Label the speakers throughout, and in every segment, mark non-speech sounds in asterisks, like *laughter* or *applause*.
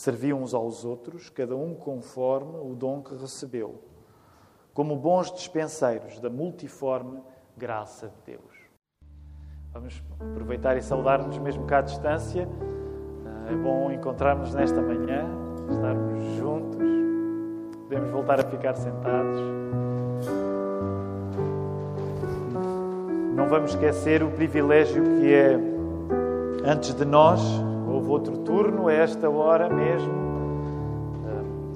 Speaker 1: serviam uns aos outros, cada um conforme o dom que recebeu, como bons dispenseiros da multiforme graça de Deus. Vamos aproveitar e saudar-nos mesmo cá à distância. É bom encontrarmos nesta manhã, estarmos juntos, podemos voltar a ficar sentados. Não vamos esquecer o privilégio que é, antes de nós, outro turno, a esta hora mesmo.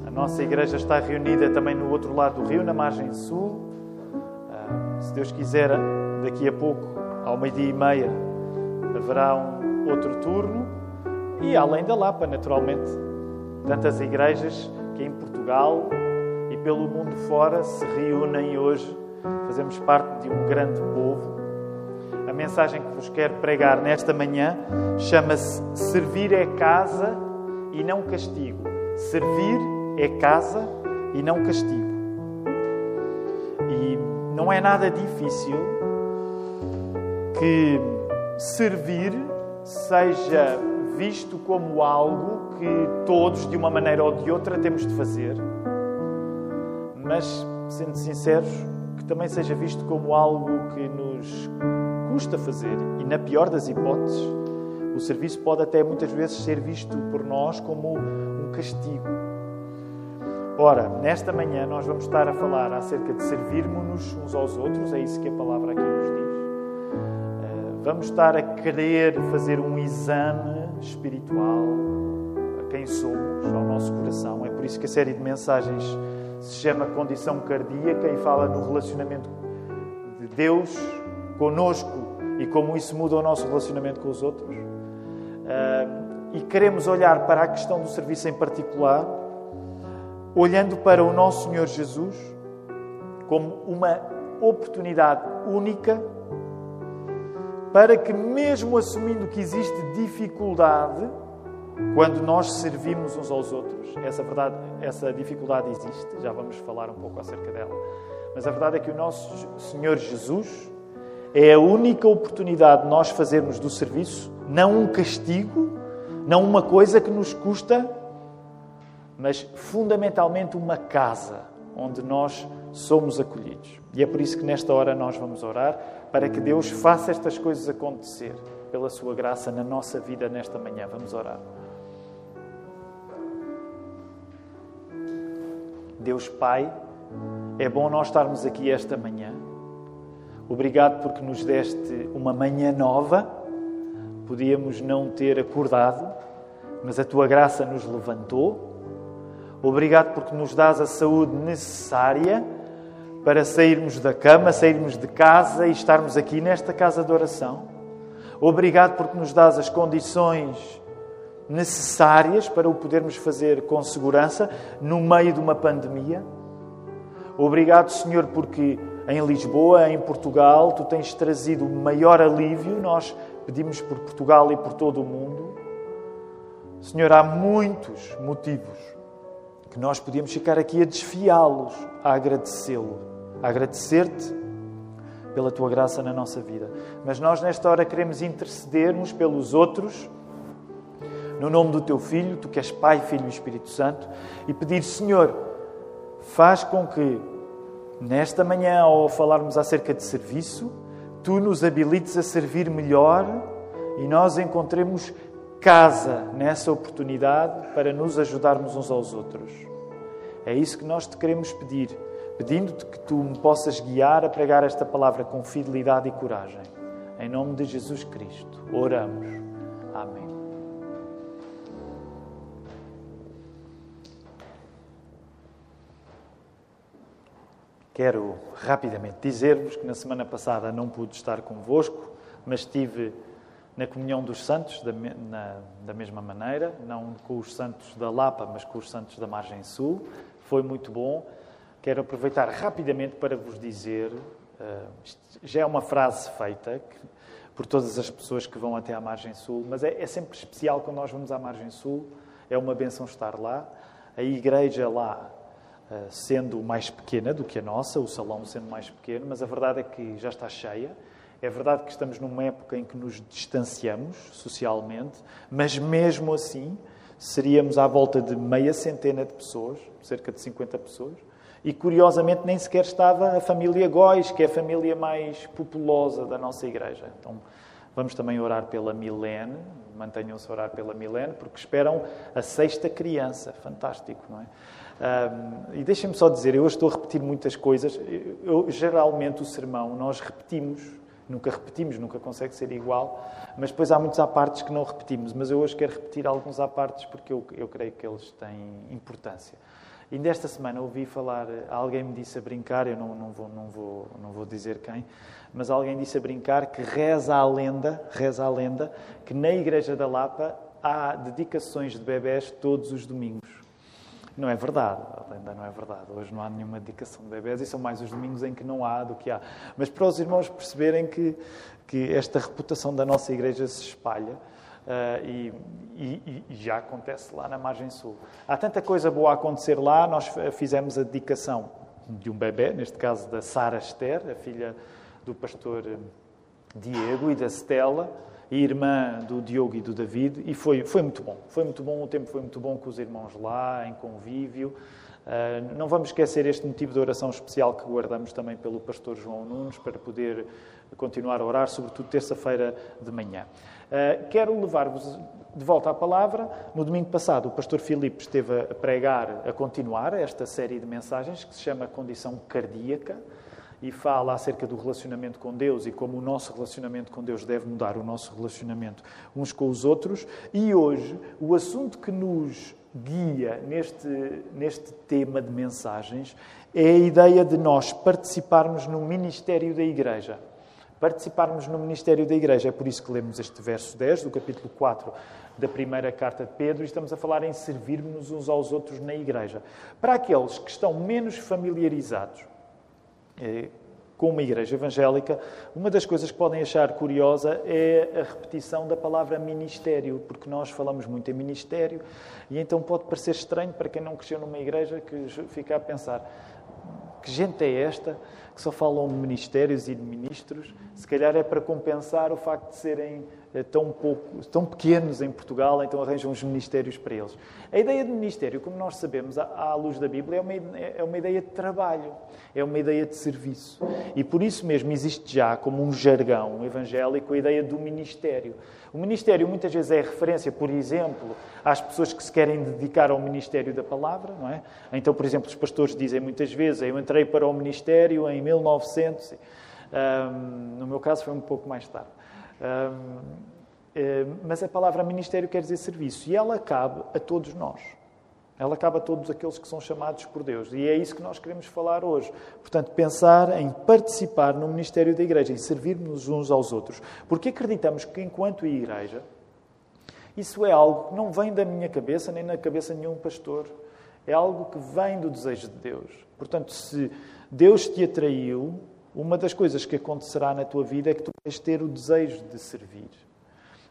Speaker 1: A nossa igreja está reunida também no outro lado do rio, na margem sul. Se Deus quiser, daqui a pouco, ao meio-dia e meia, haverá um outro turno. E além da Lapa, naturalmente, tantas igrejas que em Portugal e pelo mundo fora se reúnem hoje. Fazemos parte de um grande povo mensagem que vos quero pregar nesta manhã chama-se Servir é casa e não castigo. Servir é casa e não castigo. E não é nada difícil que servir seja visto como algo que todos, de uma maneira ou de outra, temos de fazer. Mas, sendo sinceros, que também seja visto como algo que nos custa fazer e, na pior das hipóteses, o serviço pode até muitas vezes ser visto por nós como um castigo. Ora, nesta manhã nós vamos estar a falar acerca de servirmos-nos uns aos outros, é isso que a palavra aqui nos diz. Eh, vamos estar a querer fazer um exame espiritual a quem somos, ao nosso coração. É por isso que a série de mensagens se chama Condição Cardíaca e fala no relacionamento de Deus conosco e como isso muda o nosso relacionamento com os outros. e queremos olhar para a questão do serviço em particular, olhando para o nosso Senhor Jesus como uma oportunidade única para que, mesmo assumindo que existe dificuldade, quando nós servimos uns aos outros, essa verdade, essa dificuldade existe, já vamos falar um pouco acerca dela. Mas a verdade é que o nosso Senhor Jesus é a única oportunidade de nós fazermos do serviço não um castigo, não uma coisa que nos custa, mas fundamentalmente uma casa onde nós somos acolhidos. E é por isso que nesta hora nós vamos orar para que Deus faça estas coisas acontecer pela sua graça na nossa vida nesta manhã. Vamos orar. Deus Pai, é bom nós estarmos aqui esta manhã. Obrigado porque nos deste uma manhã nova. Podíamos não ter acordado, mas a tua graça nos levantou. Obrigado porque nos dás a saúde necessária para sairmos da cama, sairmos de casa e estarmos aqui nesta casa de oração. Obrigado porque nos dás as condições necessárias para o podermos fazer com segurança no meio de uma pandemia. Obrigado, Senhor, porque em Lisboa, em Portugal, tu tens trazido o maior alívio. Nós pedimos por Portugal e por todo o mundo. Senhor, há muitos motivos que nós podíamos ficar aqui a desfiá-los, a agradecê-lo, a agradecer-te pela tua graça na nossa vida. Mas nós, nesta hora, queremos interceder uns pelos outros, no nome do teu Filho, tu que és Pai, Filho e Espírito Santo, e pedir, Senhor, faz com que Nesta manhã, ao falarmos acerca de serviço, tu nos habilites a servir melhor e nós encontremos casa nessa oportunidade para nos ajudarmos uns aos outros. É isso que nós te queremos pedir, pedindo-te que tu me possas guiar a pregar esta palavra com fidelidade e coragem. Em nome de Jesus Cristo, oramos. Amém. Quero rapidamente dizer-vos que na semana passada não pude estar convosco, mas estive na comunhão dos santos da, na, da mesma maneira, não com os santos da Lapa, mas com os santos da Margem Sul. Foi muito bom. Quero aproveitar rapidamente para vos dizer, uh, já é uma frase feita que, por todas as pessoas que vão até à Margem Sul, mas é, é sempre especial quando nós vamos à Margem Sul, é uma benção estar lá. A igreja lá sendo mais pequena do que a nossa, o salão sendo mais pequeno, mas a verdade é que já está cheia. É verdade que estamos numa época em que nos distanciamos socialmente, mas mesmo assim seríamos à volta de meia centena de pessoas, cerca de 50 pessoas, e curiosamente nem sequer estava a família Góis, que é a família mais populosa da nossa igreja. Então vamos também orar pela Milene, mantenham-se a orar pela Milene, porque esperam a sexta criança. Fantástico, não é? Um, e deixem-me só dizer, eu hoje estou a repetir muitas coisas. Eu, geralmente o sermão nós repetimos, nunca repetimos, nunca consegue ser igual, mas depois há muitos apartes que não repetimos. Mas eu hoje quero repetir alguns apartes porque eu, eu creio que eles têm importância. E nesta semana ouvi falar, alguém me disse a brincar, eu não, não, vou, não, vou, não vou dizer quem, mas alguém disse a brincar que reza a lenda, reza a lenda, que na Igreja da Lapa há dedicações de bebés todos os domingos. Não é verdade, ainda não é verdade. Hoje não há nenhuma dedicação de bebés e são mais os domingos em que não há do que há. Mas para os irmãos perceberem que, que esta reputação da nossa igreja se espalha uh, e, e, e, já acontece lá na margem sul. Há tanta coisa boa a acontecer lá, nós fizemos a dedicação de um bebê, neste caso da Sara Esther, a filha do pastor Diego e da Stella irmã do Diogo e do David, e foi, foi muito bom. Foi muito bom, o tempo foi muito bom com os irmãos lá, em convívio. Uh, não vamos esquecer este motivo de oração especial que guardamos também pelo pastor João Nunes, para poder continuar a orar, sobretudo terça-feira de manhã. Uh, quero levar-vos de volta à palavra. No domingo passado, o pastor Filipe esteve a pregar, a continuar esta série de mensagens que se chama Condição Cardíaca e fala acerca do relacionamento com Deus e como o nosso relacionamento com Deus deve mudar o nosso relacionamento uns com os outros. E hoje, o assunto que nos guia neste, neste tema de mensagens é a ideia de nós participarmos no ministério da Igreja. Participarmos no ministério da Igreja. É por isso que lemos este verso 10 do capítulo 4 da primeira carta de Pedro e estamos a falar em servirmos uns aos outros na Igreja. Para aqueles que estão menos familiarizados é, com uma igreja evangélica, uma das coisas que podem achar curiosa é a repetição da palavra ministério, porque nós falamos muito em ministério e então pode parecer estranho para quem não cresceu numa igreja que fica a pensar que gente é esta que só falam de ministérios e de ministros? Se calhar é para compensar o facto de serem tão, pouco, tão pequenos em Portugal, então arranjam os ministérios para eles. A ideia de ministério, como nós sabemos, à luz da Bíblia, é uma, é uma ideia de trabalho, é uma ideia de serviço. E por isso mesmo existe já, como um jargão evangélico, a ideia do ministério. O ministério muitas vezes é referência, por exemplo, às pessoas que se querem dedicar ao ministério da palavra, não é? Então, por exemplo, os pastores dizem muitas vezes: Eu entrei para o ministério em 1900. Um, no meu caso, foi um pouco mais tarde. Eh, mas a palavra ministério quer dizer serviço e ela cabe a todos nós. Ela cabe a todos aqueles que são chamados por Deus. E é isso que nós queremos falar hoje. Portanto, pensar em participar no ministério da Igreja, em servirmos uns aos outros. Porque acreditamos que, enquanto Igreja, isso é algo que não vem da minha cabeça, nem na cabeça de nenhum pastor. É algo que vem do desejo de Deus. Portanto, se Deus te atraiu, uma das coisas que acontecerá na tua vida é que tu vais ter o desejo de servir.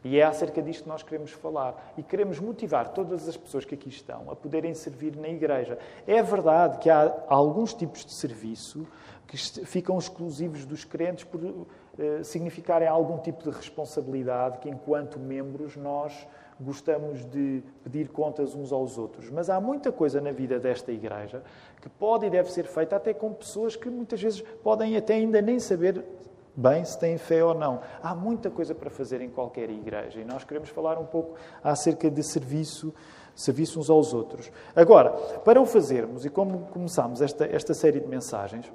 Speaker 1: E é acerca disto que nós queremos falar. E queremos motivar todas as pessoas que aqui estão a poderem servir na igreja. É verdade que há alguns tipos de serviço que ficam exclusivos dos crentes por eh, significarem algum tipo de responsabilidade que, enquanto membros, nós gostamos de pedir contas uns aos outros. Mas há muita coisa na vida desta igreja que pode e deve ser feita até com pessoas que muitas vezes podem até ainda nem saber bem se têm fé ou não. Há muita coisa para fazer em qualquer igreja e nós queremos falar um pouco acerca de serviço, serviço uns aos outros. Agora, para o fazermos e como começamos esta, esta série de mensagens,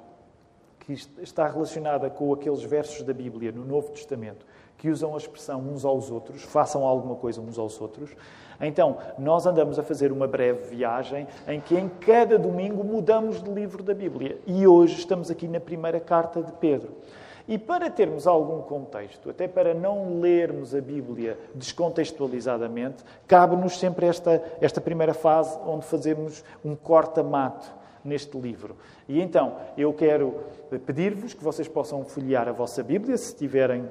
Speaker 1: que está relacionada com aqueles versos da Bíblia no Novo Testamento que usam a expressão uns aos outros, façam alguma coisa uns aos outros. Então, nós andamos a fazer uma breve viagem em que em cada domingo mudamos de livro da Bíblia. E hoje estamos aqui na primeira carta de Pedro. E para termos algum contexto, até para não lermos a Bíblia descontextualizadamente, cabe-nos sempre esta, esta primeira fase onde fazemos um corta-mato neste livro. E então, eu quero pedir-vos que vocês possam folhear a vossa Bíblia, se tiverem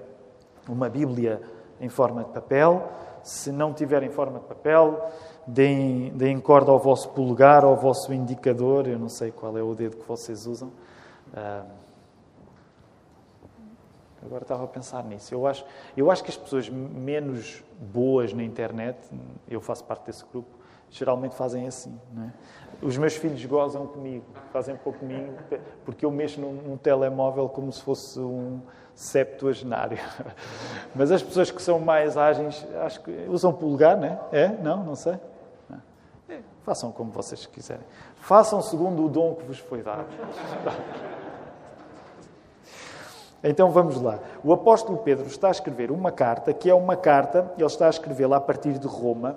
Speaker 1: uma Bíblia em forma de papel. Se não tiverem forma de papel, deem, deem corda ao vosso polegar, ao vosso indicador. Eu não sei qual é o dedo que vocês usam. Uh, Agora estava a pensar nisso. Eu acho, eu acho que as pessoas menos boas na internet, eu faço parte desse grupo, geralmente fazem assim. É? Os meus filhos gozam comigo, fazem pouco comigo, porque eu mexo num, num telemóvel como se fosse um septuagenário. Mas as pessoas que são mais ágeis, acho que usam polegar, não é? Não? Não sei. É, façam como vocês quiserem. Façam segundo o dom que vos foi dado. Então vamos lá. O apóstolo Pedro está a escrever uma carta, que é uma carta, ele está a escrevê-la a partir de Roma,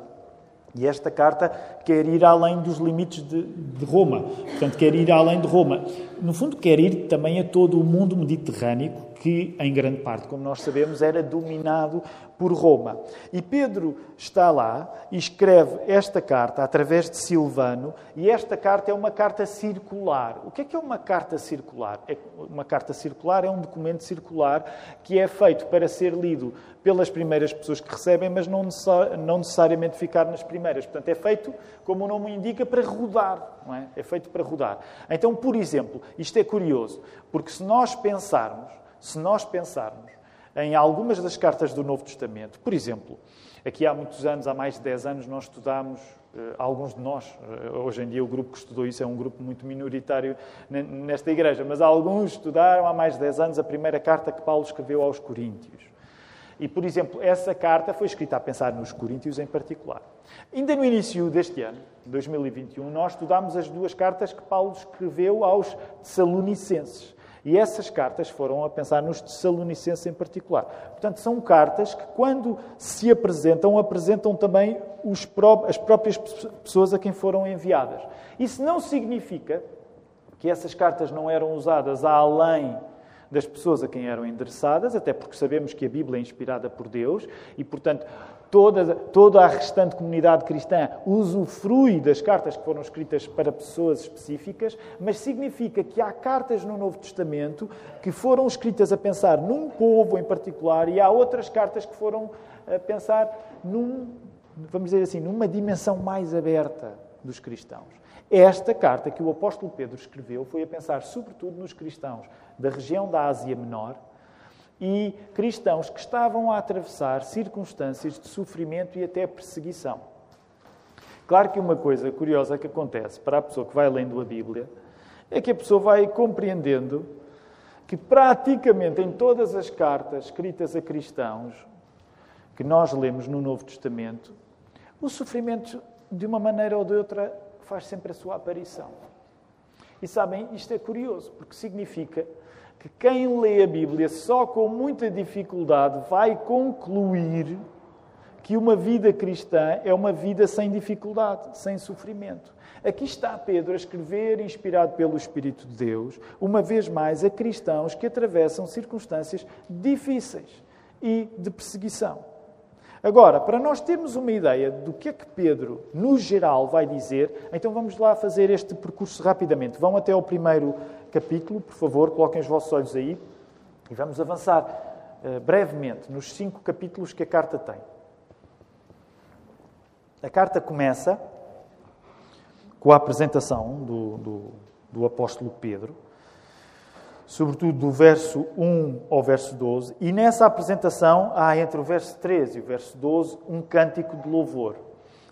Speaker 1: e esta carta quer ir além dos limites de, de, Roma. Portanto, quer ir além de Roma. No fundo, quer ir também a todo o mundo mediterrâneo, que, em grande parte, como nós sabemos, era dominado por Roma. E Pedro está lá e escreve esta carta através de Silvano, e esta carta é uma carta circular. O que é que é uma carta circular? É, uma carta circular é um documento circular que é feito para ser lido pelas primeiras pessoas que recebem, mas não, necessariamente ficar nas primeiras. Portanto, é feito, como o nome indica, para rodar. Não é? é feito para rodar. Então, por exemplo, isto é curioso, porque se nós pensarmos, se nós pensarmos em algumas das cartas do Novo Testamento. Por exemplo, aqui há muitos anos, há mais de 10 anos, nós estudámos, eh, alguns de nós, eh, hoje em dia o grupo que estudou isso é um grupo muito minoritário nesta igreja, mas alguns estudaram há mais de 10 anos a primeira carta que Paulo escreveu aos Coríntios. E, por exemplo, essa carta foi escrita a pensar nos Coríntios em particular. Ainda no início deste ano, 2021, nós estudámos as duas cartas que Paulo escreveu aos Tessalonicenses. E essas cartas foram a pensar nos Tessalonicenses em particular. Portanto, são cartas que, quando se apresentam, apresentam também pró as próprias pessoas a quem foram enviadas. Isso não significa que essas cartas não eram usadas além das pessoas a quem eram endereçadas, até porque sabemos que a Bíblia é inspirada por Deus e, portanto, toda, toda a restante comunidade cristã usufrui das cartas que foram escritas para pessoas específicas, mas significa que há cartas no Novo Testamento que foram escritas a pensar num povo em particular e há outras cartas que foram a pensar num, vamos dizer assim, numa dimensão mais aberta dos cristãos. Esta carta que o apóstolo Pedro escreveu foi a pensar sobretudo nos cristãos da região da Ásia Menor, e cristãos que estavam a atravessar circunstâncias de sofrimento e até perseguição. Claro que uma coisa curiosa que acontece para a pessoa que vai lendo a Bíblia é que a pessoa vai compreendendo que praticamente em todas as cartas escritas a cristãos que nós lemos no Novo Testamento, o sofrimento, de uma maneira ou de outra, faz sempre a sua aparição. E sabem, isto é curioso, porque significa que quem lê a Bíblia só com muita dificuldade vai concluir que uma vida cristã é uma vida sem dificuldade, sem sofrimento. Aqui está Pedro a escrever, inspirado pelo Espírito de Deus, uma vez mais a cristãos que atravessam circunstâncias difíceis e de perseguição. Agora, para nós termos uma ideia do que é que Pedro, no geral, vai dizer, então vamos lá fazer este percurso rapidamente. Vão até ao primeiro capítulo, por favor, coloquem os vossos olhos aí e vamos avançar uh, brevemente nos cinco capítulos que a carta tem. A carta começa com a apresentação do, do, do apóstolo Pedro, sobretudo do verso 1 ao verso 12, e nessa apresentação há entre o verso 13 e o verso 12 um cântico de louvor.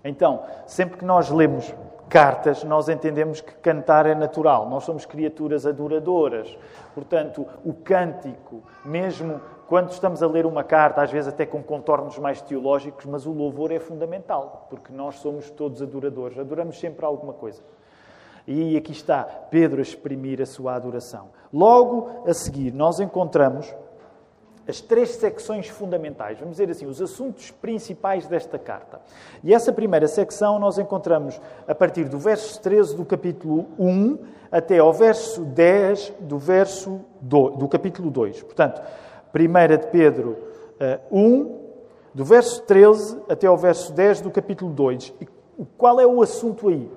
Speaker 1: Então, sempre que nós lemos cartas, nós entendemos que cantar é natural. Nós somos criaturas adoradoras. Portanto, o cântico, mesmo quando estamos a ler uma carta, às vezes até com contornos mais teológicos, mas o louvor é fundamental, porque nós somos todos adoradores. Adoramos sempre alguma coisa. E aqui está Pedro a exprimir a sua adoração. Logo a seguir, nós encontramos as três secções fundamentais, vamos dizer assim, os assuntos principais desta carta. E essa primeira secção nós encontramos a partir do verso 13 do capítulo 1 até ao verso 10 do, verso do, do capítulo 2. Portanto, 1 de Pedro uh, 1, do verso 13 até ao verso 10 do capítulo 2. E qual é o assunto aí?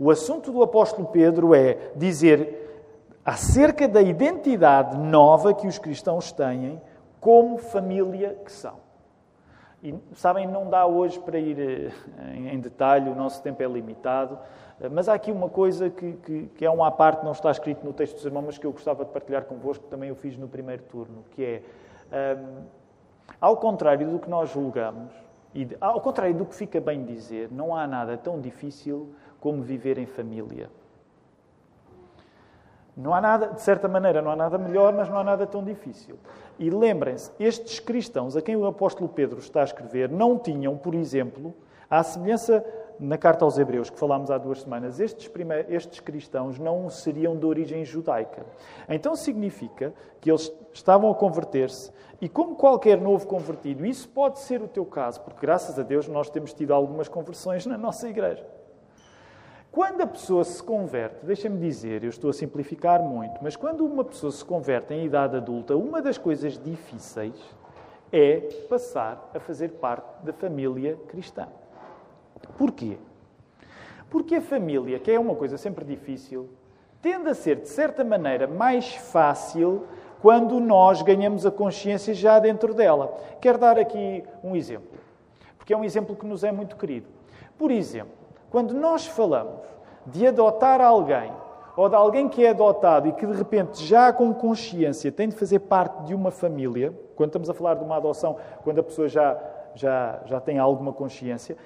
Speaker 1: O assunto do apóstolo Pedro é dizer acerca da identidade nova que os cristãos têm como família que são. E sabem, não dá hoje para ir eh, em detalhe, o nosso tempo é limitado, eh, mas há aqui uma coisa que, que, que é uma à parte, não está escrito no texto dos irmãos, mas que eu gostava de partilhar convosco, também eu fiz no primeiro turno, que é, um, ao contrário do que nós julgamos, e ao contrário do que fica bem dizer, não há nada tão difícil como viver em família. Não há nada, de certa maneira, não há nada melhor, mas não há nada tão difícil. E lembrem-se, estes cristãos a quem o apóstolo Pedro está a escrever não tinham, por exemplo, à semelhança na carta aos Hebreus, que falámos há duas semanas, estes, estes cristãos não seriam de origem judaica. Então significa que eles estavam a converter-se e, como qualquer novo convertido, isso pode ser o teu caso, porque graças a Deus nós temos tido algumas conversões na nossa igreja. Quando a pessoa se converte, deixa-me dizer, eu estou a simplificar muito, mas quando uma pessoa se converte em idade adulta, uma das coisas difíceis é passar a fazer parte da família cristã. Porquê? Porque a família, que é uma coisa sempre difícil, tende a ser, de certa maneira, mais fácil quando nós ganhamos a consciência já dentro dela. Quero dar aqui um exemplo, porque é um exemplo que nos é muito querido. Por exemplo, quando nós falamos de adotar alguém, ou de alguém que é adotado e que de repente já com consciência tem de fazer parte de uma família, quando estamos a falar de uma adoção, quando a pessoa já, já, já tem alguma consciência,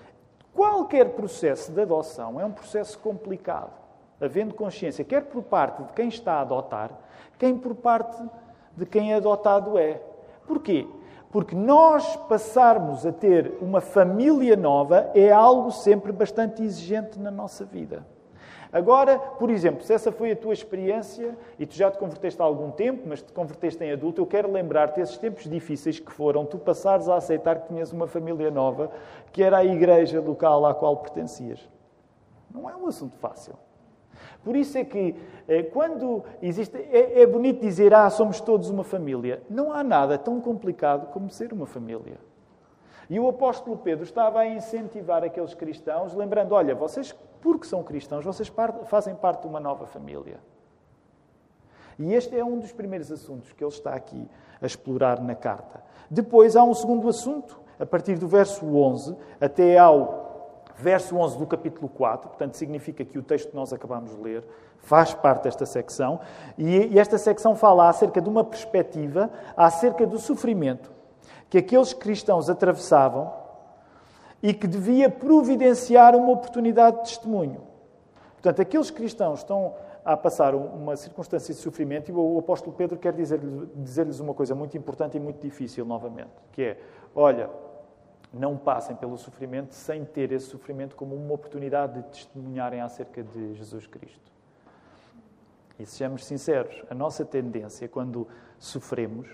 Speaker 1: qualquer processo de adoção é um processo complicado, havendo consciência, quer por parte de quem está a adotar, quem por parte de quem é adotado é. Porquê? Porque nós passarmos a ter uma família nova é algo sempre bastante exigente na nossa vida. Agora, por exemplo, se essa foi a tua experiência e tu já te converteste há algum tempo, mas te converteste em adulto, eu quero lembrar-te esses tempos difíceis que foram tu passares a aceitar que tinhas uma família nova, que era a igreja local à qual pertencias. Não é um assunto fácil. Por isso é que, eh, quando existe. É, é bonito dizer, ah, somos todos uma família. Não há nada tão complicado como ser uma família. E o apóstolo Pedro estava a incentivar aqueles cristãos, lembrando: olha, vocês, porque são cristãos, vocês fazem parte de uma nova família. E este é um dos primeiros assuntos que ele está aqui a explorar na carta. Depois há um segundo assunto, a partir do verso 11 até ao verso 11 do capítulo 4, portanto, significa que o texto que nós acabamos de ler faz parte desta secção, e esta secção fala acerca de uma perspectiva acerca do sofrimento que aqueles cristãos atravessavam e que devia providenciar uma oportunidade de testemunho. Portanto, aqueles cristãos estão a passar uma circunstância de sofrimento e o apóstolo Pedro quer dizer-lhes dizer uma coisa muito importante e muito difícil novamente, que é, olha, não passem pelo sofrimento sem ter esse sofrimento como uma oportunidade de testemunharem acerca de Jesus Cristo. E sejamos sinceros, a nossa tendência quando sofremos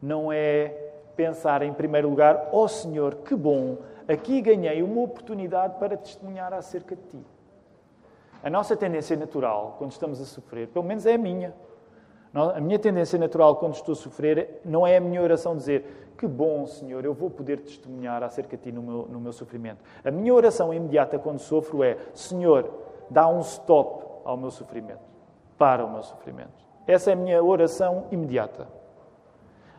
Speaker 1: não é pensar em primeiro lugar: Oh Senhor, que bom, aqui ganhei uma oportunidade para testemunhar acerca de ti. A nossa tendência natural, quando estamos a sofrer, pelo menos é a minha, a minha tendência natural quando estou a sofrer não é a minha oração dizer que bom, Senhor, eu vou poder testemunhar acerca de Ti no meu, no meu sofrimento. A minha oração imediata quando sofro é Senhor, dá um stop ao meu sofrimento. Para o meu sofrimento. Essa é a minha oração imediata.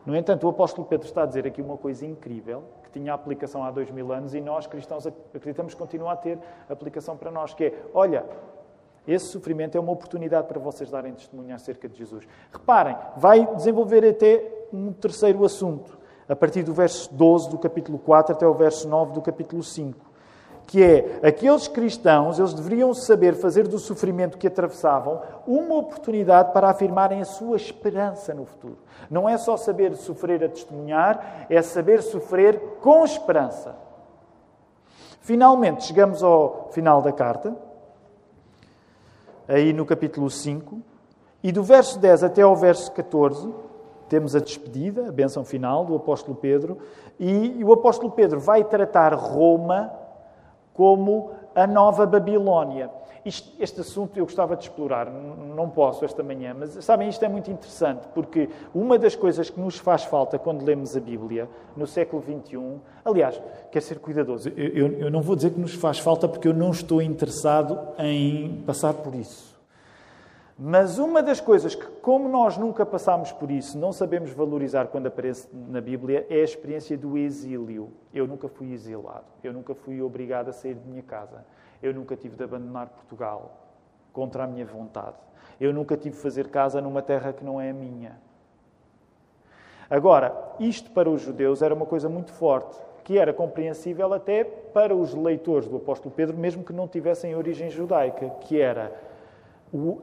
Speaker 1: No entanto, o apóstolo Pedro está a dizer aqui uma coisa incrível, que tinha aplicação há dois mil anos e nós, cristãos, acreditamos que continua a ter aplicação para nós, que é, olha, esse sofrimento é uma oportunidade para vocês darem testemunho acerca de Jesus. Reparem, vai desenvolver até um terceiro assunto a partir do verso 12 do capítulo 4 até o verso 9 do capítulo 5, que é aqueles cristãos, eles deveriam saber fazer do sofrimento que atravessavam uma oportunidade para afirmarem a sua esperança no futuro. Não é só saber sofrer a testemunhar, é saber sofrer com esperança. Finalmente, chegamos ao final da carta, aí no capítulo 5, e do verso 10 até ao verso 14, temos a despedida, a bênção final do apóstolo Pedro, e o apóstolo Pedro vai tratar Roma como a nova Babilónia. Este, este, assunto eu gostava de explorar, não posso esta manhã, mas sabem, isto é muito interessante, porque uma das coisas que nos faz falta quando lemos a Bíblia, no século XXI, aliás, quer ser cuidadoso, eu, eu, eu não vou dizer que nos faz falta porque eu não estou interessado em passar por isso. Mas uma das coisas que, como nós nunca passámos por isso, não sabemos valorizar quando aparece na Bíblia, é a experiência do exílio. Eu nunca fui exilado, eu nunca fui obrigado a sair de minha casa, eu nunca tive de abandonar Portugal contra a minha vontade, eu nunca tive de fazer casa numa terra que não é a minha. Agora, isto para os judeus era uma coisa muito forte, que era compreensível até para os leitores do apóstolo Pedro, mesmo que não tivessem origem judaica, que era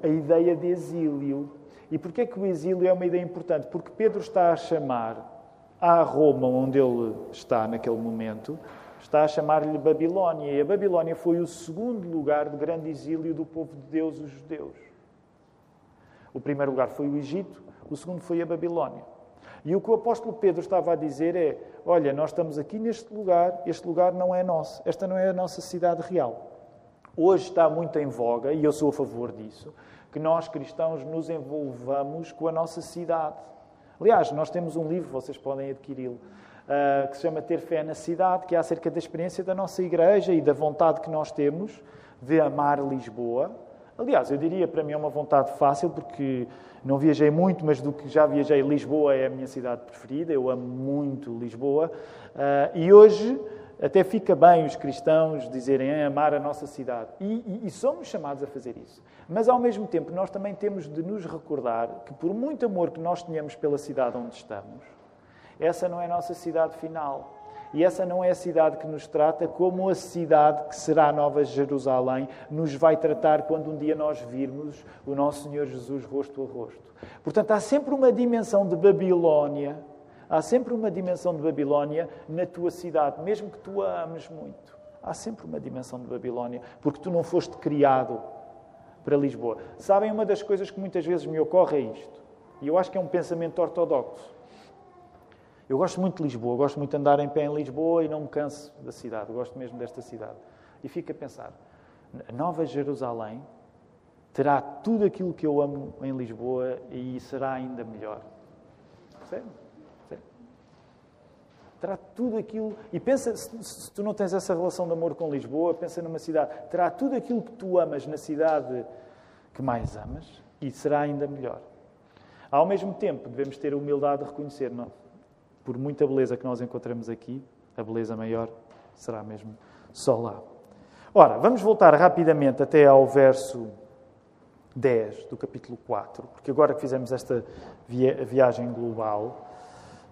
Speaker 1: a ideia de exílio. E porquê é que o exílio é uma ideia importante? Porque Pedro está a chamar à Roma, onde ele está naquele momento, está a chamar-lhe Babilónia. E a Babilónia foi o segundo lugar de grande exílio do povo de Deus, os judeus. O primeiro lugar foi o Egito, o segundo foi a Babilónia. E o que o apóstolo Pedro estava a dizer é: olha, nós estamos aqui neste lugar, este lugar não é nosso, esta não é a nossa cidade real. Hoje está muito em voga, e eu sou a favor disso, que nós cristãos nos envolvamos com a nossa cidade. Aliás, nós temos um livro, vocês podem adquiri-lo, uh, que se chama Ter Fé na Cidade, que é acerca da experiência da nossa igreja e da vontade que nós temos de amar Lisboa. Aliás, eu diria para mim é uma vontade fácil, porque não viajei muito, mas do que já viajei, Lisboa é a minha cidade preferida, eu amo muito Lisboa. Uh, e hoje até fica bem os cristãos dizerem é, amar a nossa cidade. E, e, e, somos chamados a fazer isso. Mas, ao mesmo tempo, nós também temos de nos recordar que, por muito amor que nós tenhamos pela cidade onde estamos, essa não é a nossa cidade final. E essa não é a cidade que nos trata como a cidade que será a Nova Jerusalém nos vai tratar quando um dia nós virmos o nosso Senhor Jesus rosto a rosto. Portanto, há sempre uma dimensão de Babilónia Há sempre uma dimensão de Babilónia na tua cidade, mesmo que tu a ames muito. Há sempre uma dimensão de Babilónia, porque tu não foste criado para Lisboa. Sabem, uma das coisas que muitas vezes me ocorre é isto, e eu acho que é um pensamento ortodoxo. Eu gosto muito de Lisboa, gosto muito de andar em pé em Lisboa e não me canso da cidade, gosto mesmo desta cidade. E fico a pensar, Nova Jerusalém terá tudo aquilo que eu amo em Lisboa e será ainda melhor. Percebe? Terá tudo aquilo. E pensa, se, se, tu não tens essa relação de amor com Lisboa, pensa numa cidade. Terá tudo aquilo que tu amas na cidade que mais amas e será ainda melhor. Ao mesmo tempo, devemos ter a humildade de reconhecer, não, por muita beleza que nós encontramos aqui, a beleza maior será mesmo só lá. Ora, vamos voltar rapidamente até ao verso 10 do capítulo 4, porque agora que fizemos esta viagem global,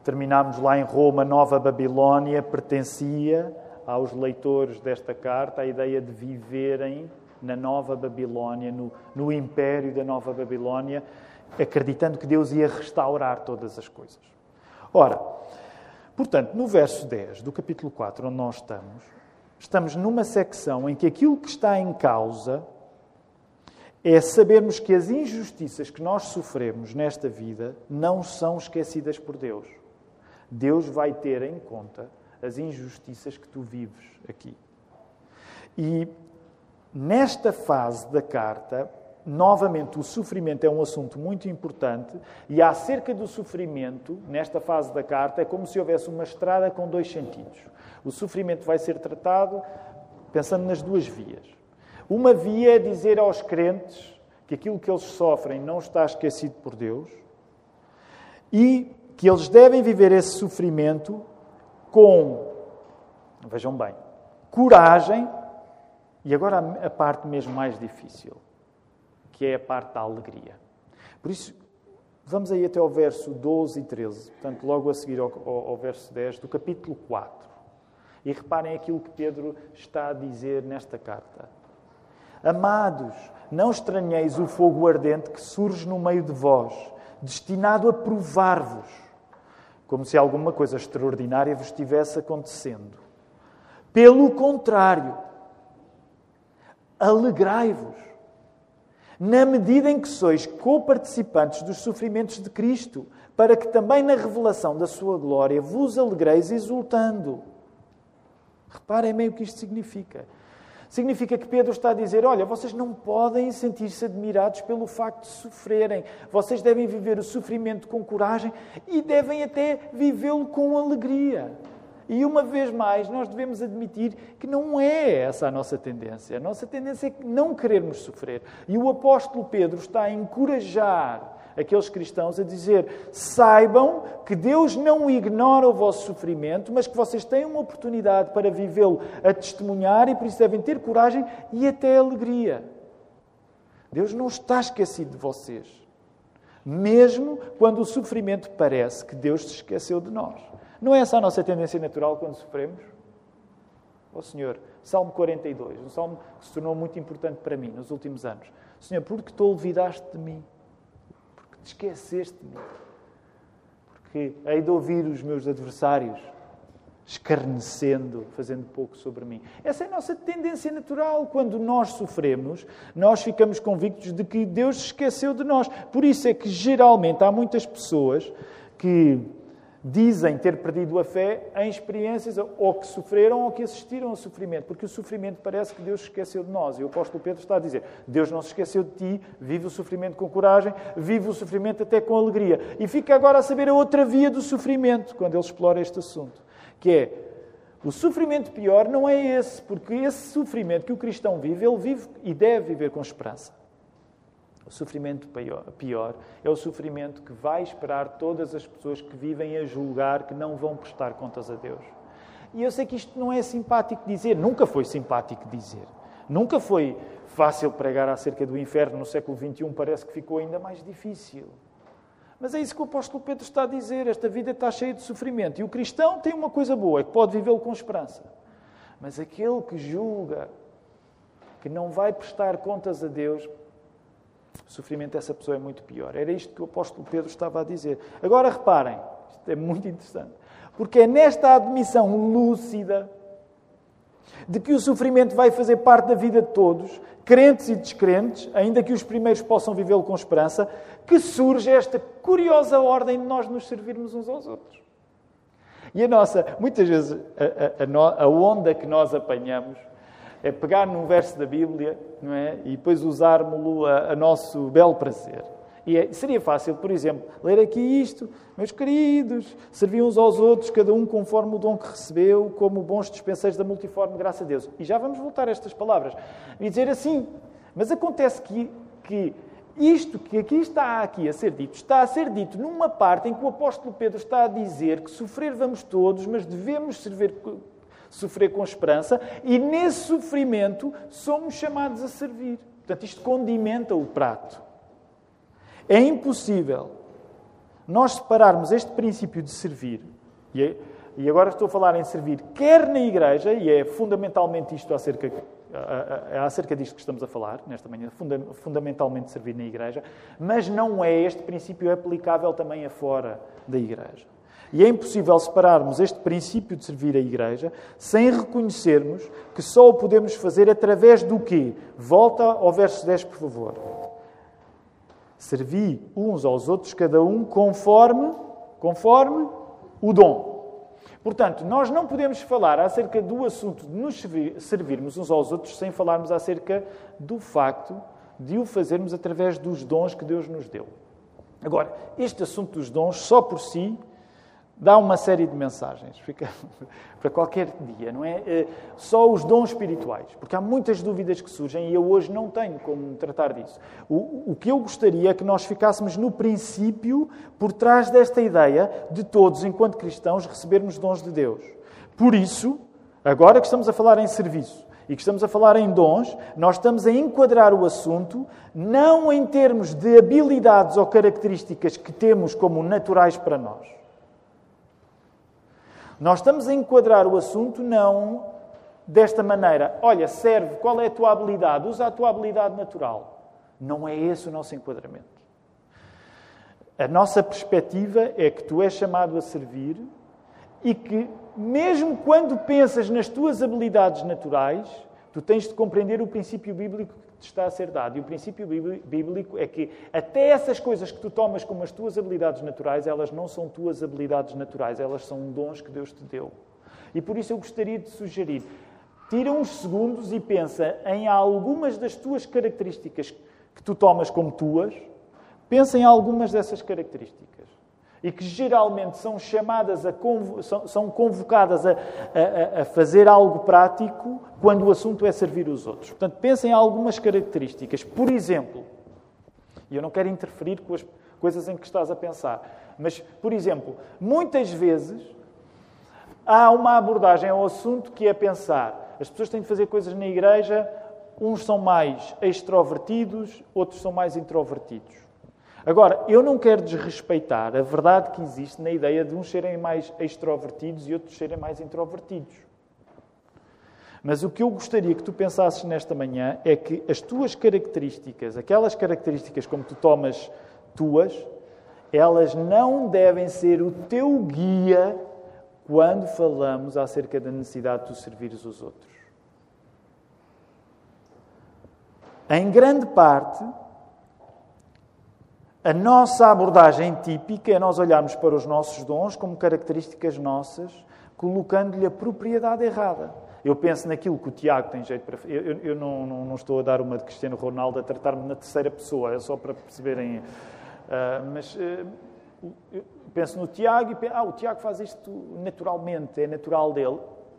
Speaker 1: Terminámos lá em Roma, Nova Babilónia pertencia aos leitores desta carta a ideia de viverem na Nova Babilónia, no, no império da Nova Babilónia, acreditando que Deus ia restaurar todas as coisas. Ora, portanto, no verso 10 do capítulo 4, onde nós estamos, estamos numa secção em que aquilo que está em causa é sabermos que as injustiças que nós sofremos nesta vida não são esquecidas por Deus. Deus vai ter em conta as injustiças que tu vives aqui. E nesta fase da carta, novamente, o sofrimento é um assunto muito importante e acerca do sofrimento, nesta fase da carta, é como se houvesse uma estrada com dois sentidos. O sofrimento vai ser tratado pensando nas duas vias. Uma via é dizer aos crentes que aquilo que eles sofrem não está esquecido por Deus e que eles devem viver esse sofrimento com, vejam bem, coragem e agora a parte mesmo mais difícil, que é a parte da alegria. Por isso, vamos aí até ao verso 12 e 13, portanto, logo a seguir ao, ao, ao verso 10 do capítulo 4. E reparem aquilo que Pedro está a dizer nesta carta. Amados, não estranheis o fogo ardente que surge no meio de vós, destinado a provar-vos, como se alguma coisa extraordinária vos estivesse acontecendo. Pelo contrário, alegrai-vos, na medida em que sois co-participantes dos sofrimentos de Cristo, para que também na revelação da sua glória vos alegreis exultando. Reparem bem o que isto significa. Significa que Pedro está a dizer: olha, vocês não podem sentir-se admirados pelo facto de sofrerem. Vocês devem viver o sofrimento com coragem e devem até vivê-lo com alegria. E uma vez mais, nós devemos admitir que não é essa a nossa tendência. A nossa tendência é não querermos sofrer. E o apóstolo Pedro está a encorajar aqueles cristãos a dizer: saibam que Deus não ignora o vosso sofrimento, mas que vocês têm uma oportunidade para vivê-lo a testemunhar e por isso devem ter coragem e até alegria. Deus não está esquecido de vocês, mesmo quando o sofrimento parece que Deus se esqueceu de nós. Não é essa a nossa tendência natural quando sofremos? Ó oh, Senhor, Salmo 42, um salmo que se tornou muito importante para mim nos últimos anos. Senhor, por que tu olvidaste de mim? Porque te esqueceste de mim? Porque hei de ouvir os meus adversários escarnecendo, fazendo pouco sobre mim. Essa é a nossa tendência natural. Quando nós sofremos, nós ficamos convictos de que Deus se esqueceu de nós. Por isso é que, geralmente, há muitas pessoas que dizem ter perdido a fé em experiências ou que sofreram ou que assistiram ao sofrimento, porque o sofrimento parece que Deus se esqueceu de nós. E o apóstolo Pedro está a dizer: Deus não se esqueceu de ti, vive o sofrimento com coragem, vive o sofrimento até com alegria. E fica agora a saber a outra via do sofrimento, quando ele explora este assunto, que é o sofrimento pior não é esse, porque esse sofrimento que o cristão vive, ele vive e deve viver com esperança. Sofrimento pior é o sofrimento que vai esperar todas as pessoas que vivem a julgar que não vão prestar contas a Deus. E eu sei que isto não é simpático dizer, nunca foi simpático dizer. Nunca foi fácil pregar acerca do inferno no século XXI, parece que ficou ainda mais difícil. Mas é isso que o apóstolo Pedro está a dizer: esta vida está cheia de sofrimento. E o cristão tem uma coisa boa, é que pode vivê-lo com esperança. Mas aquele que julga que não vai prestar contas a Deus, o sofrimento dessa pessoa é muito pior. Era isto que o apóstolo Pedro estava a dizer. Agora reparem, isto é muito interessante, porque é nesta admissão lúcida de que o sofrimento vai fazer parte da vida de todos, crentes e descrentes, ainda que os primeiros possam vivê-lo com esperança, que surge esta curiosa ordem de nós nos servirmos uns aos outros. E a nossa, muitas vezes, a, a, a onda que nós apanhamos é pegar num verso da Bíblia não é? e depois usarmos-lo a, a, nosso belo prazer. E é, seria fácil, por exemplo, ler aqui isto, meus queridos, serviam uns aos outros, cada um conforme o dom que recebeu, como bons dispenseiros da multiforme graça a Deus. E já vamos voltar a estas palavras. E dizer assim, mas acontece que, que isto que aqui está aqui a ser dito, está a ser dito numa parte em que o apóstolo Pedro está a dizer que sofrer vamos todos, mas devemos servir sofrer com esperança, e nesse sofrimento somos chamados a servir. Portanto, isto condimenta o prato. É impossível nós separarmos este princípio de servir, é, e agora estou a falar em servir, quer na igreja, e é fundamentalmente isto acerca, é acerca disto que estamos a falar nesta manhã, fundamentalmente servir na igreja, mas não é este princípio aplicável também a fora da igreja. E é impossível separarmos este princípio de servir a Igreja sem reconhecermos que só o podemos fazer através do quê? Volta ao verso 10, por favor. Servi uns aos outros, cada um conforme, conforme o dom. Portanto, nós não podemos falar acerca do assunto de nos servirmos uns aos outros sem falarmos acerca do facto de o fazermos através dos dons que Deus nos deu. Agora, este assunto dos dons, só por si, dá uma série de mensagens fica *laughs* para qualquer dia, não é? Eh, só os dons espirituais, porque há muitas dúvidas que surgem e eu hoje não tenho como tratar disso. O, o que eu gostaria é que nós ficássemos no princípio por trás desta ideia de todos, enquanto cristãos, recebermos dons de Deus. Por isso, agora que estamos a falar em serviço e que estamos a falar em dons, nós estamos a enquadrar o assunto não em termos de habilidades ou características que temos como naturais para nós nós estamos a enquadrar o assunto não desta maneira. Olha, serve, qual é a tua habilidade? Usa a tua habilidade natural. Não é esse o nosso enquadramento. A nossa perspectiva é que tu és chamado a servir e que, mesmo quando pensas nas tuas habilidades naturais, tu tens de compreender o princípio bíblico te está a ser dado. E o princípio bíblico é que até essas coisas que tu tomas como as tuas habilidades naturais, elas não são tuas habilidades naturais, elas são dons que Deus te deu. E por isso eu gostaria de sugerir, tira uns segundos e pensa em algumas das tuas características que tu tomas como tuas, pensa em algumas dessas características. E que geralmente são chamadas a são convocadas a, a, a, fazer algo prático quando o assunto é servir os outros. Portanto, pensem em algumas características. Por exemplo, e eu não quero interferir com as coisas em que estás a pensar, mas, por exemplo, muitas vezes há uma abordagem ao assunto que é pensar as pessoas têm de fazer coisas na igreja, uns são mais extrovertidos, outros são mais introvertidos. Agora, eu não quero desrespeitar a verdade que existe na ideia de uns serem mais extrovertidos e outros serem mais introvertidos. Mas o que eu gostaria que tu pensasses nesta manhã é que as tuas características, aquelas características como tu tomas tuas, elas não devem ser o teu guia quando falamos acerca da necessidade de tu servires os outros. Em grande parte, a nossa abordagem típica é nós olharmos para os nossos dons como características nossas, colocando-lhe a propriedade errada. Eu penso naquilo que o Tiago tem jeito para. Eu, eu não, não, não, estou a dar uma de Cristiano Ronaldo a tratar-me na terceira pessoa, é só para perceberem. Uh, mas uh, penso no Tiago e penso, ah, o Tiago faz isto naturalmente, é natural dele.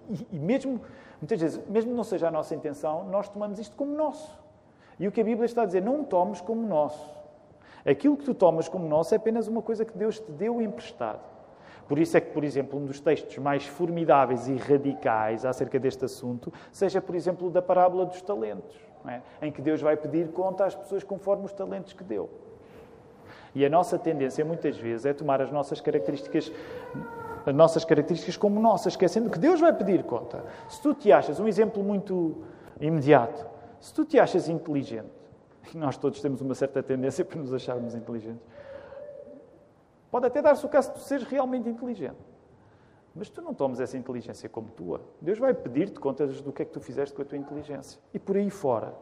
Speaker 1: E, e mesmo, muitas vezes, mesmo não seja a nossa intenção, nós tomamos isto como nosso. E o que a Bíblia está a dizer, não tomes como nosso. Aquilo que tu tomas como nosso é apenas uma coisa que Deus te deu emprestado. Por isso é que, por exemplo, um dos textos mais formidáveis e radicais acerca deste assunto seja, por exemplo, da parábola dos talentos, é? em que Deus vai pedir conta às pessoas conforme os talentos que deu. E a nossa tendência, muitas vezes, é tomar as nossas características, as nossas características como nossas, esquecendo que Deus vai pedir conta. Se tu te achas, um exemplo muito imediato, se tu te achas inteligente, nós todos temos uma certa tendência para nos acharmos inteligentes. Pode até dar-se o caso de seres realmente inteligente. Mas tu não tomes essa inteligência como tua. Deus vai pedir-te contas do que é que tu fizeste com a tua inteligência. E por aí fora.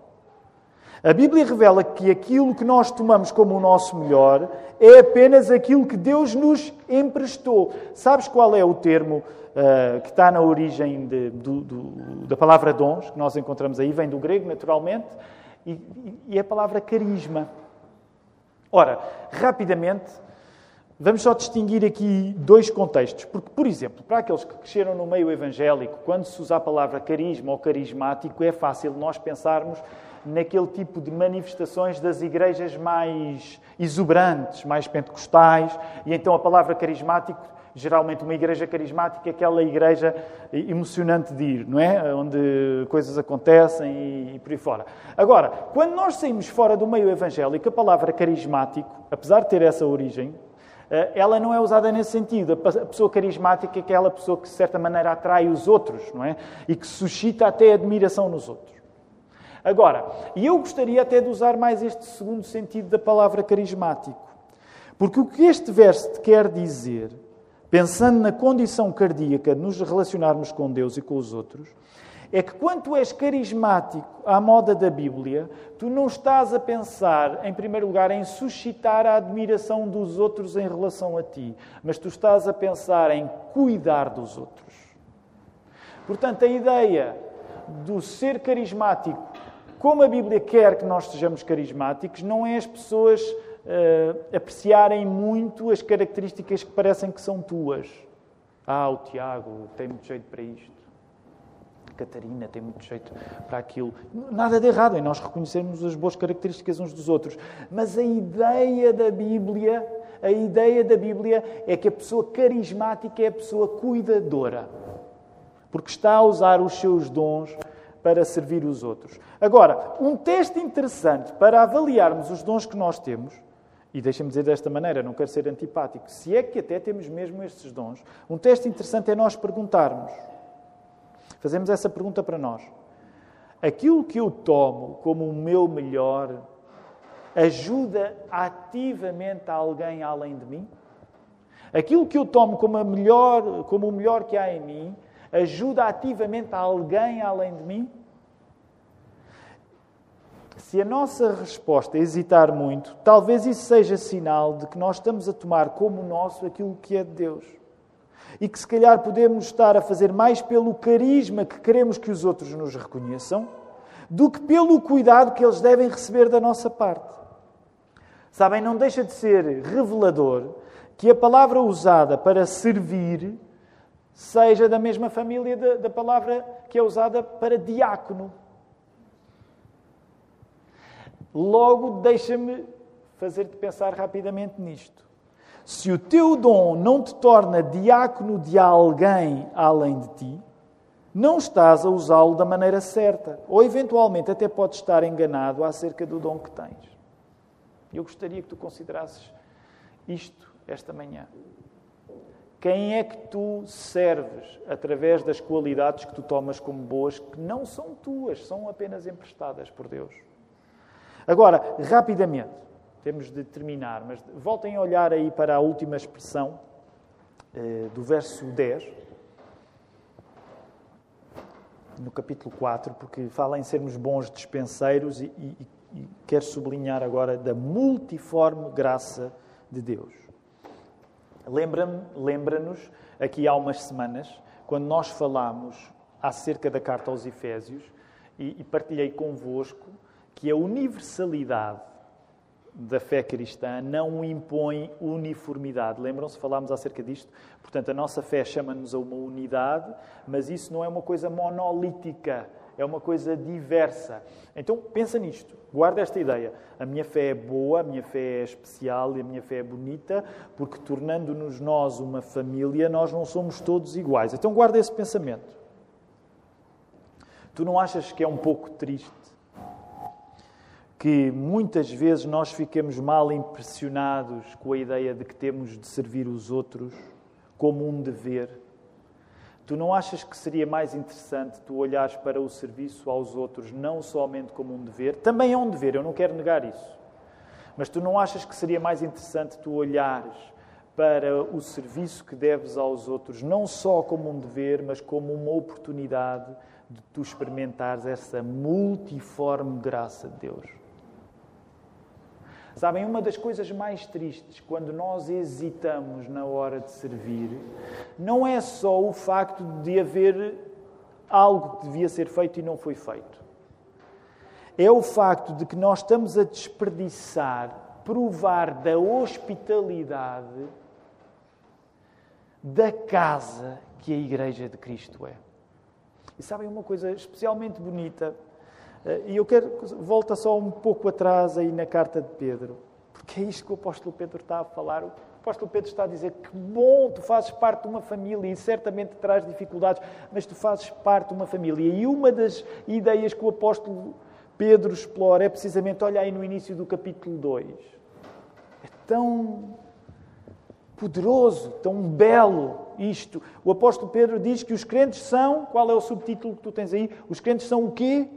Speaker 1: A Bíblia revela que aquilo que nós tomamos como o nosso melhor é apenas aquilo que Deus nos emprestou. Sabes qual é o termo uh, que está na origem de, do, do, da palavra dons, que nós encontramos aí? Vem do grego, naturalmente e, e a palavra carisma. Ora, rapidamente, vamos só distinguir aqui dois contextos. Porque, por exemplo, para aqueles que cresceram no meio evangélico, quando se usa a palavra carisma ou carismático, é fácil nós pensarmos naquele tipo de manifestações das igrejas mais exuberantes, mais pentecostais, e então a palavra carismático geralmente uma igreja carismática é aquela igreja emocionante de ir, não é? Onde coisas acontecem e, por aí fora. Agora, quando nós saímos fora do meio evangélico, a palavra carismático, apesar de ter essa origem, eh, ela não é usada nesse sentido. A pessoa carismática é aquela pessoa que, de certa maneira, atrai os outros, não é? E que suscita até admiração nos outros. Agora, e eu gostaria até de usar mais este segundo sentido da palavra carismático. Porque o que este verso quer dizer pensando na condição cardíaca nos relacionarmos com Deus e com os outros, é que quando tu és carismático à moda da Bíblia, tu não estás a pensar, em primeiro lugar, em suscitar a admiração dos outros em relação a ti, mas tu estás a pensar em cuidar dos outros. Portanto, a ideia do ser carismático, como a Bíblia quer que nós sejamos carismáticos, não é as pessoas uh, apreciarem muito as características que parecem que são tuas. Ah, o Tiago tem muito jeito para isto. A Catarina tem muito jeito para aquilo. Nada de errado em nós reconhecermos as boas características uns dos outros. Mas a ideia da Bíblia, a ideia da Bíblia é que a pessoa carismática é a pessoa cuidadora. Porque está a usar os seus dons para servir os outros. Agora, um teste interessante para avaliarmos os dons que nós temos e deixem-me dizer desta maneira, não quero ser antipático, se é que até temos mesmo estes dons, um teste interessante é nós perguntarmos, fazemos essa pergunta para nós: aquilo que eu tomo como o meu melhor ajuda ativamente alguém além de mim? Aquilo que eu tomo como, melhor, como o melhor que há em mim ajuda ativamente alguém além de mim? Se a nossa resposta é hesitar muito, talvez isso seja sinal de que nós estamos a tomar como nosso aquilo que é de Deus. E que se calhar podemos estar a fazer mais pelo carisma que queremos que os outros nos reconheçam, do que pelo cuidado que eles devem receber da nossa parte. Sabem, não deixa de ser revelador que a palavra usada para servir seja da mesma família da, palavra que é usada para diácono. Logo, deixa-me fazer-te pensar rapidamente nisto. Se o teu dom não te torna diácono de alguém além de ti, não estás a usá-lo da maneira certa. Ou, eventualmente, até podes estar enganado acerca do dom que tens. Eu gostaria que tu considerasses isto esta manhã. Quem é que tu serves através das qualidades que tu tomas como boas, que não são tuas, são apenas emprestadas por Deus? Agora, rapidamente, temos de terminar, mas voltem a olhar aí para a última expressão eh, do verso 10, no capítulo 4, porque fala em sermos bons dispenseiros e, e, e quer sublinhar agora da multiforme graça de Deus. Lembra-nos, lembra aqui há umas semanas, quando nós falámos acerca da carta aos Efésios, e, e partilhei convosco que a universalidade da fé cristã não impõe uniformidade. Lembram-se, falámos acerca disto? Portanto, a nossa fé chama-nos a uma unidade, mas isso não é uma coisa monolítica, é uma coisa diversa. Então, pensa nisto, guarda esta ideia. A minha fé é boa, a minha fé é especial e a minha fé é bonita, porque tornando-nos nós uma família, nós não somos todos iguais. Então, guarda esse pensamento. Tu não achas que é um pouco triste que muitas vezes nós ficamos mal impressionados com a ideia de que temos de servir os outros como um dever. Tu não achas que seria mais interessante tu olhares para o serviço aos outros não somente como um dever? Também é um dever, eu não quero negar isso. Mas tu não achas que seria mais interessante tu olhares para o serviço que deves aos outros não só como um dever, mas como uma oportunidade de tu experimentares essa multiforme graça de Deus? Sabem, uma das coisas mais tristes quando nós hesitamos na hora de servir não é só o facto de haver algo que devia ser feito e não foi feito. É o facto de que nós estamos a desperdiçar, provar da hospitalidade da casa que a Igreja de Cristo é. E sabem uma coisa especialmente bonita e eu quero, volta só um pouco atrás aí na carta de Pedro, porque é isto que o apóstolo Pedro está a falar. O apóstolo Pedro está a dizer que bom, tu fazes parte de uma família e certamente traz dificuldades, mas tu fazes parte de uma família. E uma das ideias que o apóstolo Pedro explora é precisamente, olha aí no início do capítulo 2. É tão poderoso, tão belo isto. O apóstolo Pedro diz que os crentes são, qual é o subtítulo que tu tens aí? Os crentes são o quê?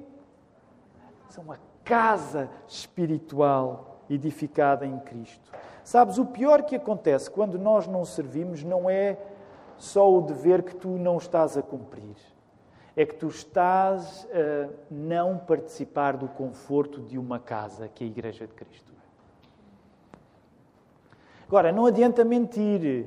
Speaker 1: São uma casa espiritual edificada em Cristo. Sabes, o pior que acontece quando nós não servimos não é só o dever que tu não estás a cumprir. É que tu estás a não participar do conforto de uma casa que é a Igreja de Cristo. Agora, não adianta mentir.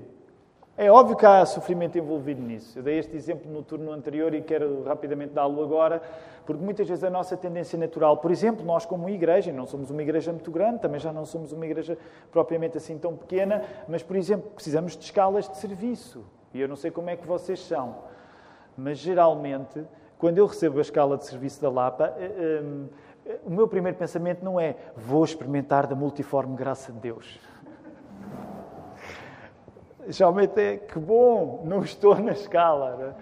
Speaker 1: É óbvio que há sofrimento envolvido nisso. Eu dei este exemplo no turno anterior e quero rapidamente dá-lo agora. Porque muitas vezes a nossa tendência natural, por exemplo, nós como igreja, não somos uma igreja muito grande, também já não somos uma igreja propriamente assim tão pequena, mas, por exemplo, precisamos de escalas de serviço. E eu não sei como é que vocês são, mas geralmente, quando eu recebo a escala de serviço da Lapa, eh, eh, o meu primeiro pensamento não é vou experimentar da multiforme graça de Deus. *laughs* Geralmente é que bom, não estou na escala.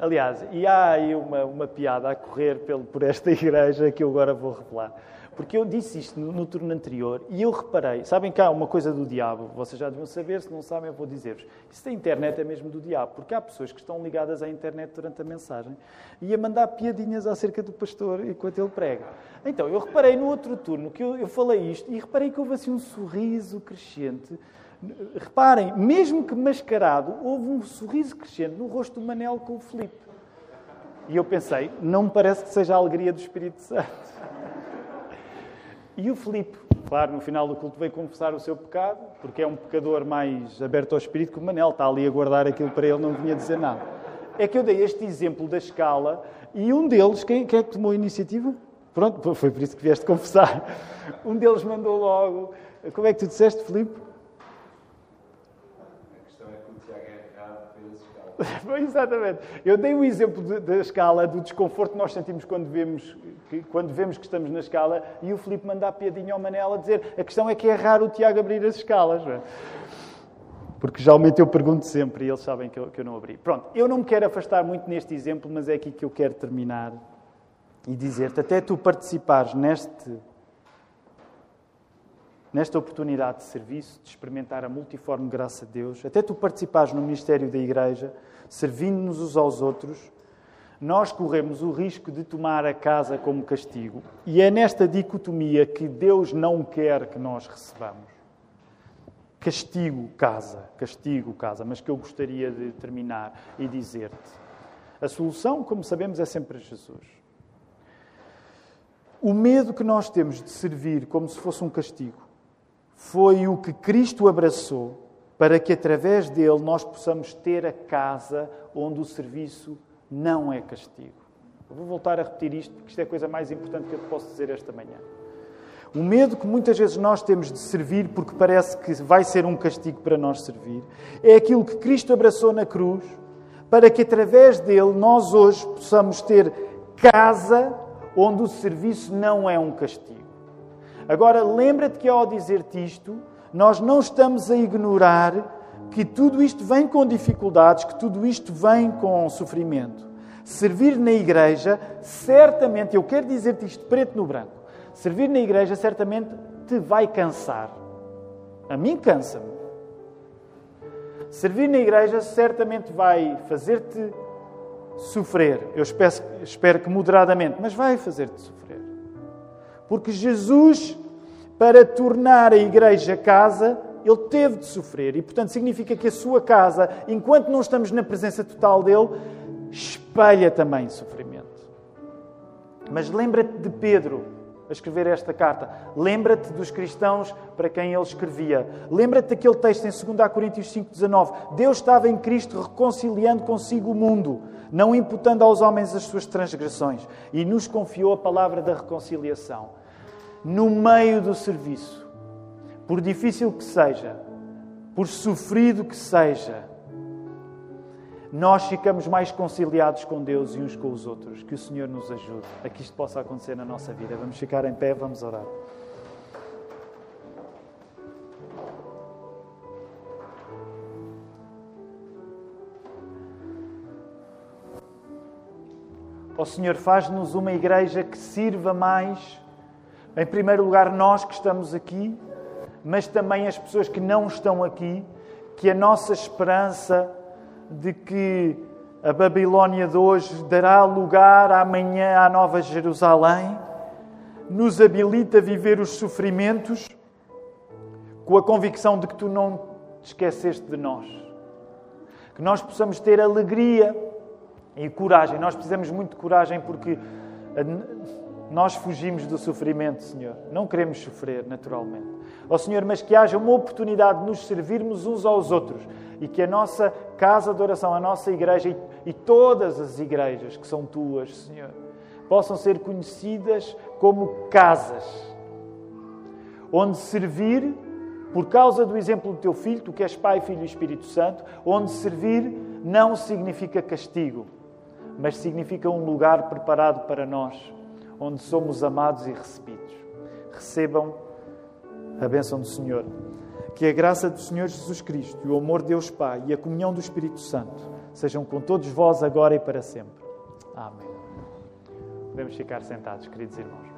Speaker 1: Aliás, e há aí uma, uma piada a correr pelo, por esta *laughs* igreja que eu agora vou revelar. Porque eu disse isto no, no turno anterior e eu reparei. Sabem que há uma coisa do diabo, vocês já deviam saber, se não sabem, eu vou dizer-vos. Isso da internet é mesmo do diabo, porque há pessoas que estão ligadas à internet durante a mensagem e a mandar piadinhas acerca do pastor enquanto ele prega. Então, eu reparei no outro turno que eu, eu falei isto e reparei que houve assim um sorriso crescente Reparem, mesmo que mascarado, houve um sorriso crescente no rosto do Manel com o Filipe. E eu pensei, não me parece que seja a alegria do Espírito Santo. E o Filipe, claro, no final do culto veio confessar o seu pecado, porque é um pecador mais aberto ao Espírito que o Manel, está ali a guardar aquilo para ele, não vinha dizer nada. É que eu dei este exemplo da escala e um deles, quem, quem é que tomou a iniciativa? Pronto, foi por isso que vieste confessar. Um deles mandou logo, como é que tu disseste, Filipe? *laughs* Exatamente. Eu dei o exemplo da escala, do desconforto que nós sentimos quando vemos que, quando vemos que estamos na escala e o Filipe manda a piadinha ao Manela a dizer a questão é que é raro o Tiago abrir as escalas. Porque geralmente eu pergunto sempre e eles sabem que eu, que eu não abri. Pronto, eu não me quero afastar muito neste exemplo, mas é aqui que eu quero terminar e dizer-te, até tu participares neste, nesta oportunidade de serviço, de experimentar a multiforme graça de Deus, até tu participares no ministério da Igreja, servindo-nos uns aos outros, nós corremos o risco de tomar a casa como castigo. E é nesta dicotomia que Deus não quer que nós recebamos castigo casa, castigo casa, mas que eu gostaria de terminar e dizer-te. A solução, como sabemos, é sempre Jesus. O medo que nós temos de servir como se fosse um castigo foi o que Cristo abraçou para que através dele nós possamos ter a casa onde o serviço não é castigo. Eu vou voltar a repetir isto porque isto é a coisa mais importante que eu te posso dizer esta manhã. O medo que muitas vezes nós temos de servir, porque parece que vai ser um castigo para nós servir, é aquilo que Cristo abraçou na cruz, para que através dele nós hoje possamos ter casa onde o serviço não é um castigo. Agora, lembra-te que ao dizer-te isto, nós não estamos a ignorar que tudo isto vem com dificuldades, que tudo isto vem com sofrimento. Servir na igreja, certamente, eu quero dizer-te isto preto no branco, Servir na igreja certamente te vai cansar. A mim cansa-me. Servir na igreja certamente vai fazer-te sofrer. Eu espero, espero que moderadamente, mas vai fazer-te sofrer. Porque Jesus, para tornar a igreja casa, ele teve de sofrer. E, portanto, significa que a sua casa, enquanto não estamos na presença total dele, espelha também sofrimento. Mas lembra-te de Pedro a escrever esta carta. Lembra-te dos cristãos para quem ele escrevia. Lembra-te daquele texto em 2 Coríntios 5,19. Deus estava em Cristo reconciliando consigo o mundo, não imputando aos homens as suas transgressões, e nos confiou a palavra da reconciliação. No meio do serviço, por difícil que seja, por sofrido que seja, nós ficamos mais conciliados com Deus e uns com os outros. Que o Senhor nos ajude a que isto possa acontecer na nossa vida. Vamos ficar em pé, vamos orar. Ó oh, Senhor, faz-nos uma igreja que sirva mais, em primeiro lugar, nós que estamos aqui, mas também as pessoas que não estão aqui, que a nossa esperança de que a Babilónia de hoje dará lugar amanhã à Nova Jerusalém, nos habilita a viver os sofrimentos com a convicção de que tu não te esqueceste de nós. Que nós possamos ter alegria e coragem. Nós precisamos muito de coragem porque nós fugimos do sofrimento, Senhor. Não queremos sofrer naturalmente. Ó oh, Senhor, mas que haja uma oportunidade de nos servirmos uns aos outros e que a nossa casa de oração, a nossa igreja e, e todas as igrejas que são tuas, Senhor, possam ser conhecidas como casas onde servir, por causa do exemplo do teu filho, tu que és Pai, Filho e Espírito Santo, onde servir não significa castigo, mas significa um lugar preparado para nós, onde somos amados e recebidos. Recebam a bênção do Senhor. Que a graça do Senhor Jesus Cristo, o amor de Deus Pai e a comunhão do Espírito Santo sejam com todos vós agora e para sempre. Amém. Podemos ficar sentados, queridos irmãos.